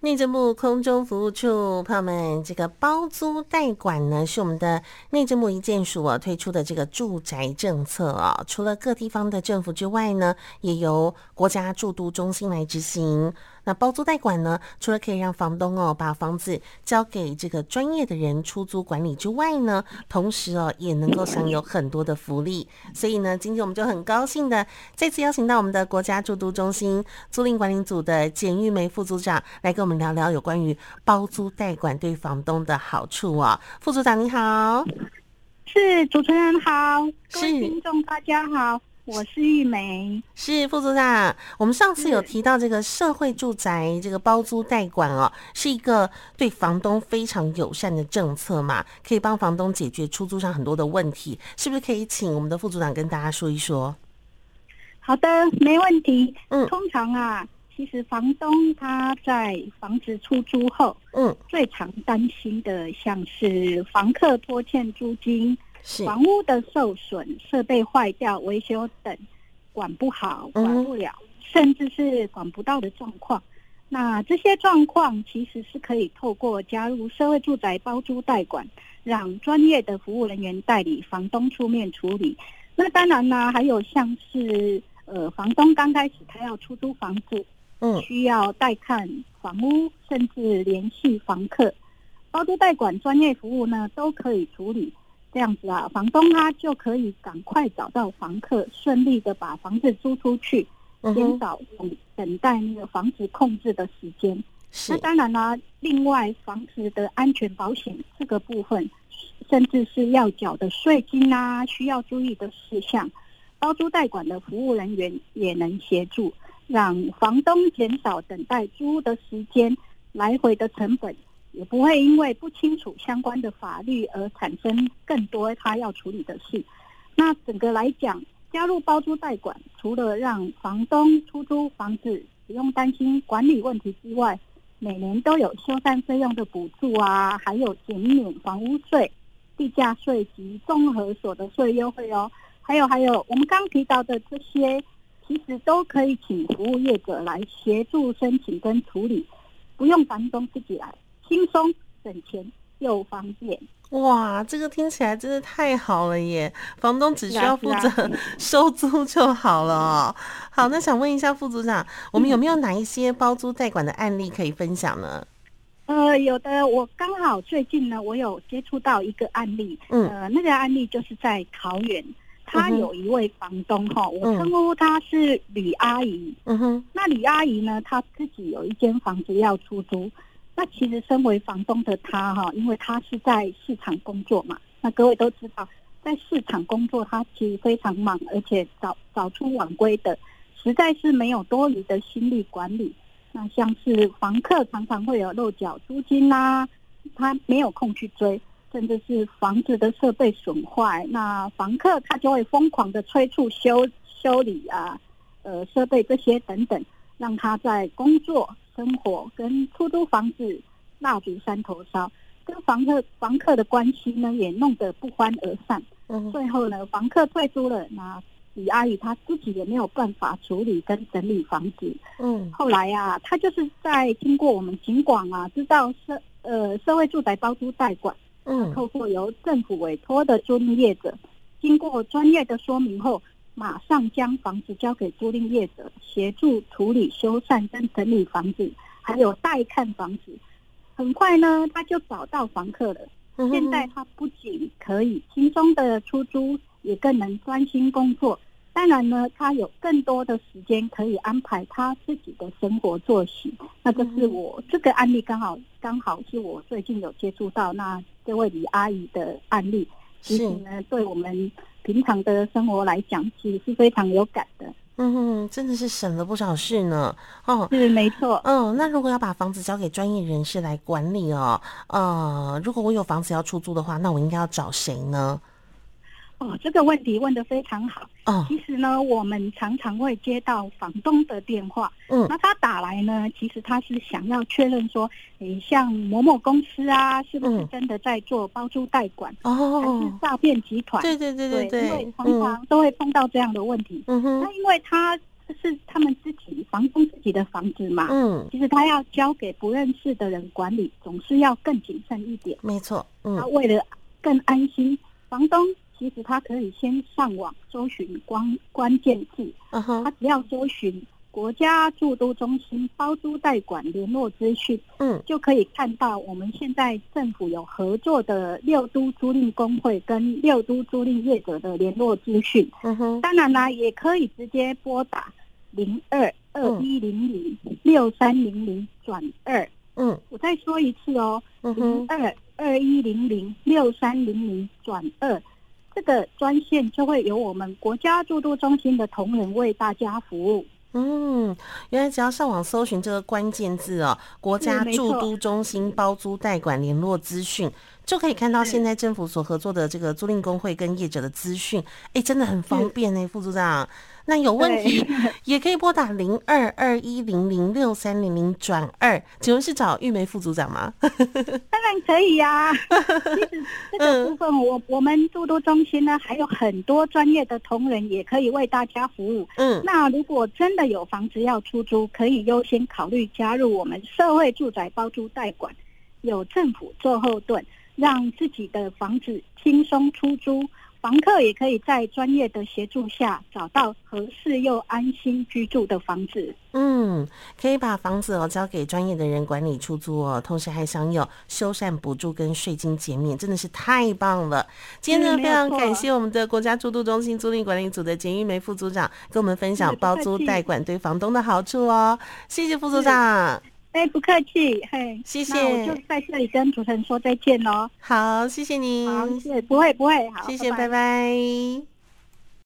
内政部空中服务处朋友们，这个包租代管呢，是我们的内政部一建署啊推出的这个住宅政策啊。除了各地方的政府之外呢，也由国家住都中心来执行。那包租代管呢，除了可以让房东哦把房子交给这个专业的人出租管理之外呢，同时哦也能够享有很多的福利。所以呢，今天我们就很高兴的再次邀请到我们的国家住都中心租赁管理组的简玉梅副组长来跟我们聊聊有关于包租代管对房东的好处啊。副组长你好，是主持人好，是各位听众大家好。我是玉梅，是副组长。我们上次有提到这个社会住宅这个包租代管哦，是一个对房东非常友善的政策嘛，可以帮房东解决出租上很多的问题，是不是可以请我们的副组长跟大家说一说？好的，没问题。嗯，通常啊，其实房东他在房子出租后，嗯，最常担心的像是房客拖欠租金。房屋的受损、设备坏掉、维修等，管不好、管不了，嗯、甚至是管不到的状况。那这些状况其实是可以透过加入社会住宅包租代管，让专业的服务人员代理房东出面处理。那当然呢，还有像是呃，房东刚开始他要出租房子，嗯，需要带看房屋，甚至联系房客，包租代管专业服务呢都可以处理。这样子啊，房东他就可以赶快找到房客，顺利的把房子租出去，减少等等待那个房子控制的时间。那当然啦、啊，另外房子的安全保险这个部分，甚至是要缴的税金啊，需要注意的事项，包租代管的服务人员也能协助，让房东减少等待租屋的时间，来回的成本。也不会因为不清楚相关的法律而产生更多他要处理的事。那整个来讲，加入包租代管，除了让房东出租房子不用担心管理问题之外，每年都有修缮费用的补助啊，还有减免房屋税、地价税及综合所得税优惠哦。还有还有，我们刚提到的这些，其实都可以请服务业者来协助申请跟处理，不用房东自己来。轻松省钱又方便，哇！这个听起来真的太好了耶！房东只需要负责收租就好了哦。好，那想问一下副组长，我们有没有哪一些包租代管的案例可以分享呢？呃，有的，我刚好最近呢，我有接触到一个案例，嗯，呃，那个案例就是在桃园，他有一位房东哈，嗯，我称呼他是李阿姨，嗯哼，那李阿姨呢，她自己有一间房子要出租。那其实，身为房东的她哈，因为她是在市场工作嘛，那各位都知道，在市场工作，她其实非常忙，而且早早出晚归的，实在是没有多余的心力管理。那像是房客常常会有漏缴租金啦，她没有空去追，甚至是房子的设备损坏，那房客他就会疯狂的催促修修理啊，呃，设备这些等等，让他在工作。生活跟出租房子蜡烛三头烧，跟房客房客的关系呢也弄得不欢而散。嗯，最后呢，房客退租了，那李阿姨她自己也没有办法处理跟整理房子。嗯，后来啊，她就是在经过我们警广啊，知道社呃社会住宅包租代管，嗯，透过由政府委托的租赁业者，经过专业的说明后。马上将房子交给租赁业者协助处理、修缮跟整理房子，还有带看房子。很快呢，他就找到房客了。现在他不仅可以轻松的出租，也更能专心工作。当然呢，他有更多的时间可以安排他自己的生活作息。那这是我这个案例，刚好刚好是我最近有接触到那这位李阿姨的案例。其实呢，对我们。平常的生活来讲，其实是非常有感的。嗯哼，真的是省了不少事呢。哦，是没错。嗯，那如果要把房子交给专业人士来管理哦，呃，如果我有房子要出租的话，那我应该要找谁呢？哦，这个问题问得非常好。哦，其实呢，我们常常会接到房东的电话。嗯，那他打来呢，其实他是想要确认说，诶，像某某公司啊，是不是真的在做包租代管？哦，还是诈骗集团？对对对对对，因为常常都会碰到这样的问题。嗯哼，那因为他这是他们自己房东自己的房子嘛，嗯，其实他要交给不认识的人管理，总是要更谨慎一点。没错，嗯，他为了更安心，房东其实他可以先上网搜寻关关键字，他只要搜寻国家住都中心包租代管联络资讯，嗯，就可以看到我们现在政府有合作的六都租赁公会跟六都租赁业者的联络资讯。嗯哼，当然啦，也可以直接拨打。零二二一零零六三零零转二，嗯，我再说一次哦，零二二一零零六三零零转二，这个专线就会由我们国家驻都中心的同仁为大家服务。嗯，原来只要上网搜寻这个关键字哦，国家驻都中心包租代管联络资讯，就可以看到现在政府所合作的这个租赁工会跟业者的资讯。哎，真的很方便呢，副组长。那有问题 也可以拨打零二二一零零六三零零转二，请问是找玉梅副组长吗？当然可以呀、啊。其实 这个部分，我我们住都中心呢，还有很多专业的同仁也可以为大家服务。嗯，那如果真的有房子要出租，可以优先考虑加入我们社会住宅包租代管，有政府做后盾，让自己的房子轻松出租。房客也可以在专业的协助下找到合适又安心居住的房子。嗯，可以把房子哦交给专业的人管理出租哦，同时还享有修缮补助跟税金减免，真的是太棒了。今天呢，非常感谢我们的国家住都中心租赁管理组的简玉梅副组长跟我们分享包租代管对房东的好处哦。谢谢副组长。哎，不客气，嘿，谢谢。那我就在这里跟主持人说再见喽。好，谢谢您。好，谢谢，不会不会，好，谢谢，拜拜。拜拜。